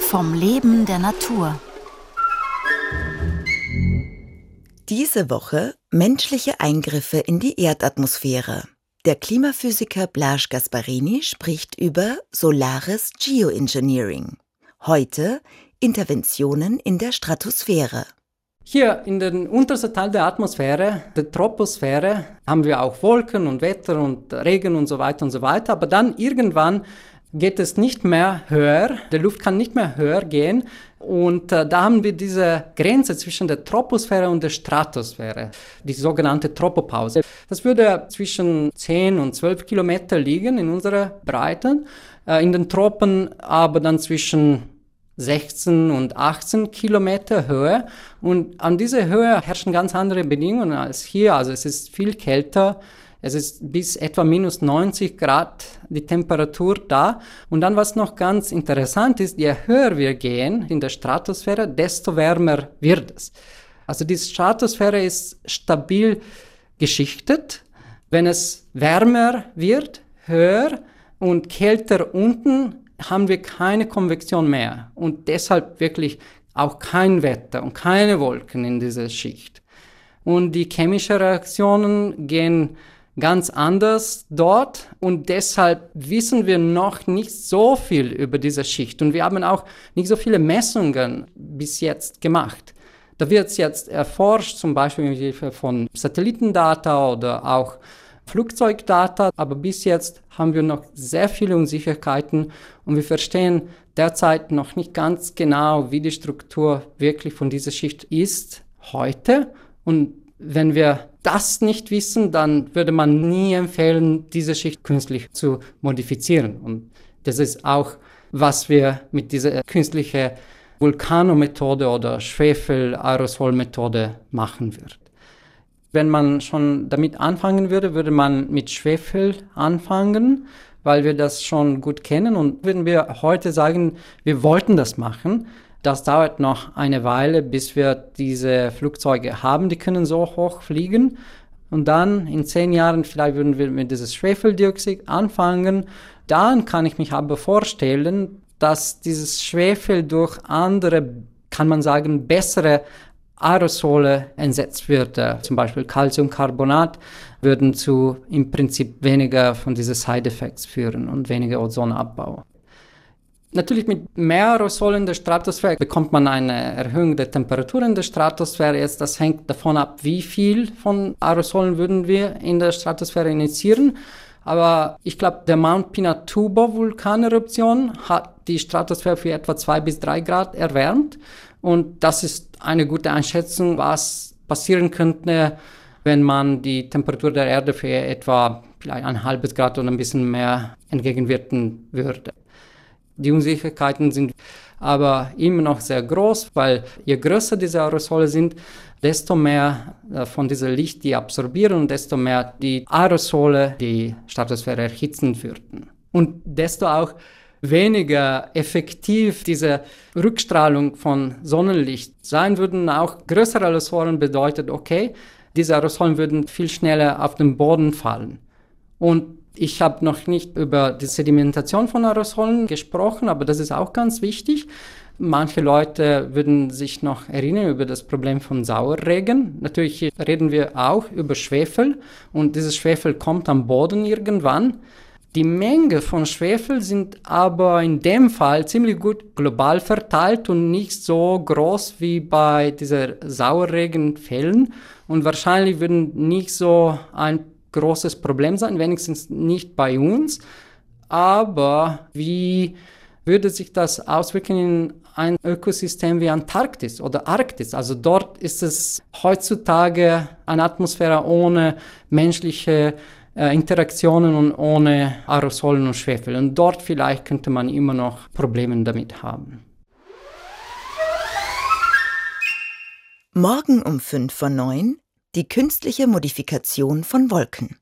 Vom Leben der Natur. Diese Woche menschliche Eingriffe in die Erdatmosphäre. Der Klimaphysiker Blaž Gasparini spricht über solares Geoengineering. Heute Interventionen in der Stratosphäre. Hier in den untersten Teil der Atmosphäre, der Troposphäre, haben wir auch Wolken und Wetter und Regen und so weiter und so weiter. Aber dann irgendwann geht es nicht mehr höher, die Luft kann nicht mehr höher gehen. Und äh, da haben wir diese Grenze zwischen der Troposphäre und der Stratosphäre, die sogenannte Tropopause. Das würde zwischen 10 und 12 Kilometer liegen in unserer Breite, äh, in den Tropen aber dann zwischen 16 und 18 Kilometer Höhe. Und an dieser Höhe herrschen ganz andere Bedingungen als hier. Also es ist viel kälter. Es ist bis etwa minus 90 Grad die Temperatur da. Und dann, was noch ganz interessant ist, je höher wir gehen in der Stratosphäre, desto wärmer wird es. Also die Stratosphäre ist stabil geschichtet. Wenn es wärmer wird, höher und kälter unten, haben wir keine Konvektion mehr und deshalb wirklich auch kein Wetter und keine Wolken in dieser Schicht. Und die chemischen Reaktionen gehen ganz anders dort und deshalb wissen wir noch nicht so viel über diese Schicht und wir haben auch nicht so viele Messungen bis jetzt gemacht. Da wird es jetzt erforscht, zum Beispiel mit Hilfe von Satellitendata oder auch Flugzeugdata, aber bis jetzt haben wir noch sehr viele Unsicherheiten und wir verstehen derzeit noch nicht ganz genau, wie die Struktur wirklich von dieser Schicht ist heute. Und wenn wir das nicht wissen, dann würde man nie empfehlen, diese Schicht künstlich zu modifizieren. Und das ist auch, was wir mit dieser künstlichen Vulkanomethode oder Schwefel-Aerosol-Methode machen würden. Wenn man schon damit anfangen würde, würde man mit Schwefel anfangen, weil wir das schon gut kennen. Und würden wir heute sagen, wir wollten das machen, das dauert noch eine Weile, bis wir diese Flugzeuge haben, die können so hoch fliegen. Und dann in zehn Jahren vielleicht würden wir mit dieses Schwefeldioxid anfangen. Dann kann ich mich aber vorstellen, dass dieses Schwefel durch andere, kann man sagen, bessere Aerosole entsetzt wird, äh, zum Beispiel Calciumcarbonat, würden zu im Prinzip weniger von diesen Side-Effects führen und weniger Ozonabbau. Natürlich mit mehr Aerosolen in der Stratosphäre bekommt man eine Erhöhung der Temperatur in der Stratosphäre. Jetzt, das hängt davon ab, wie viel von Aerosolen würden wir in der Stratosphäre initiieren. Aber ich glaube, der Mount Pinatubo Vulkaneruption hat die Stratosphäre für etwa zwei bis drei Grad erwärmt. Und das ist eine gute Einschätzung, was passieren könnte, wenn man die Temperatur der Erde für etwa vielleicht ein halbes Grad oder ein bisschen mehr entgegenwirken würde. Die Unsicherheiten sind aber immer noch sehr groß, weil je größer diese Aerosole sind, desto mehr äh, von diesem Licht die absorbieren und desto mehr die Aerosole die Stratosphäre erhitzen würden. Und desto auch weniger effektiv diese Rückstrahlung von Sonnenlicht sein würden. Auch größere Aerosolen bedeutet, okay, diese Aerosolen würden viel schneller auf den Boden fallen. Und ich habe noch nicht über die Sedimentation von Aerosolen gesprochen, aber das ist auch ganz wichtig. Manche Leute würden sich noch erinnern über das Problem von Sauerregen. Natürlich reden wir auch über Schwefel und dieses Schwefel kommt am Boden irgendwann. Die Menge von Schwefel sind aber in dem Fall ziemlich gut global verteilt und nicht so groß wie bei dieser Sauerregenfällen. Und wahrscheinlich würden nicht so ein großes Problem sein, wenigstens nicht bei uns. Aber wie würde sich das auswirken in ein Ökosystem wie Antarktis oder Arktis? Also dort ist es heutzutage eine Atmosphäre ohne menschliche äh, Interaktionen und ohne Aerosolen und Schwefel. Und dort vielleicht könnte man immer noch Probleme damit haben. Morgen um 5 vor 9 die künstliche Modifikation von Wolken.